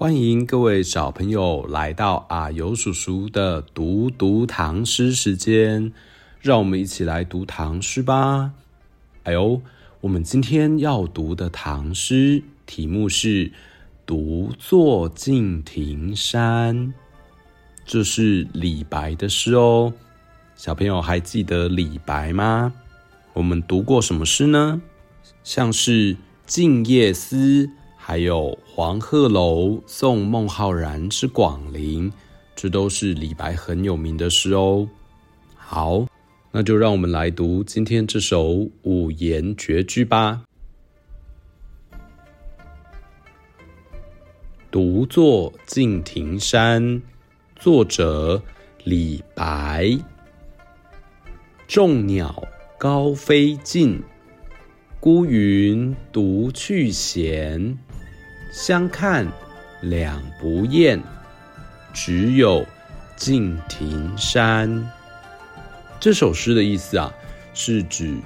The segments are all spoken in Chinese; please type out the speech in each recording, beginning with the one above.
欢迎各位小朋友来到啊呦叔叔的读读唐诗时间，让我们一起来读唐诗吧。哎呦，我们今天要读的唐诗题目是《独坐敬亭山》，这是李白的诗哦。小朋友还记得李白吗？我们读过什么诗呢？像是《静夜思》。还有《黄鹤楼送孟浩然之广陵》，这都是李白很有名的诗哦。好，那就让我们来读今天这首五言绝句吧。《独坐敬亭山》作者李白。众鸟高飞尽，孤云独去闲。相看两不厌，只有敬亭山。这首诗的意思啊，是指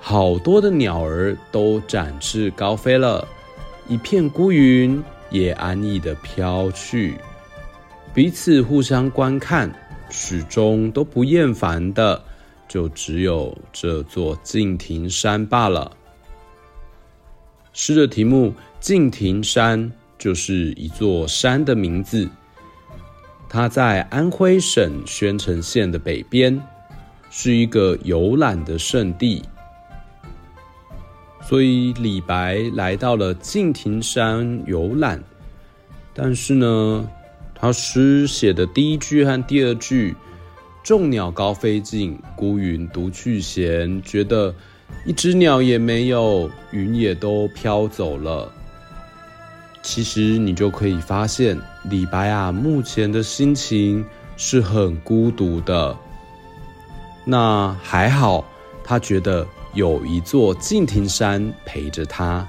好多的鸟儿都展翅高飞了，一片孤云也安逸的飘去，彼此互相观看，始终都不厌烦的，就只有这座敬亭山罢了。诗的题目。敬亭山就是一座山的名字，它在安徽省宣城县的北边，是一个游览的胜地。所以李白来到了敬亭山游览，但是呢，他诗写的第一句和第二句“众鸟高飞尽，孤云独去闲”，觉得一只鸟也没有，云也都飘走了。其实你就可以发现，李白啊，目前的心情是很孤独的。那还好，他觉得有一座敬亭山陪着他，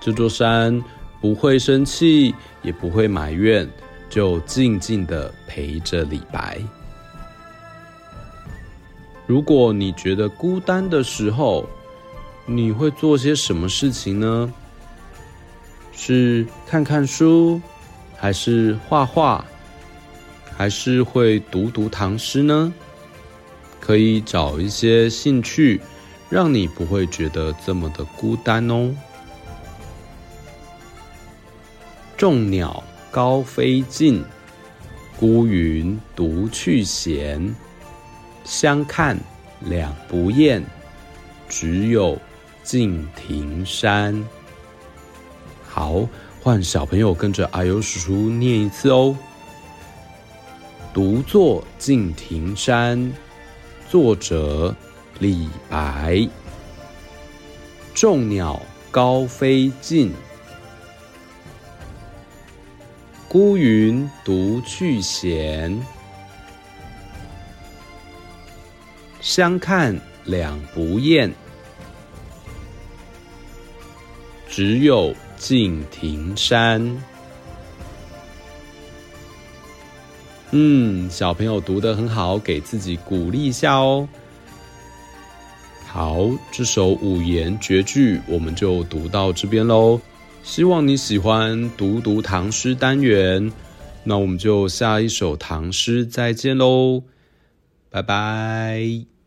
这座山不会生气，也不会埋怨，就静静的陪着李白。如果你觉得孤单的时候，你会做些什么事情呢？是看看书，还是画画，还是会读读唐诗呢？可以找一些兴趣，让你不会觉得这么的孤单哦。众鸟高飞尽，孤云独去闲。相看两不厌，只有敬亭山。好，换小朋友跟着阿尤叔叔念一次哦。独坐敬亭山，作者李白。众鸟高飞尽，孤云独去闲。相看两不厌，只有。敬亭山，嗯，小朋友读得很好，给自己鼓励一下哦。好，这首五言绝句我们就读到这边喽。希望你喜欢读读唐诗单元，那我们就下一首唐诗再见喽，拜拜。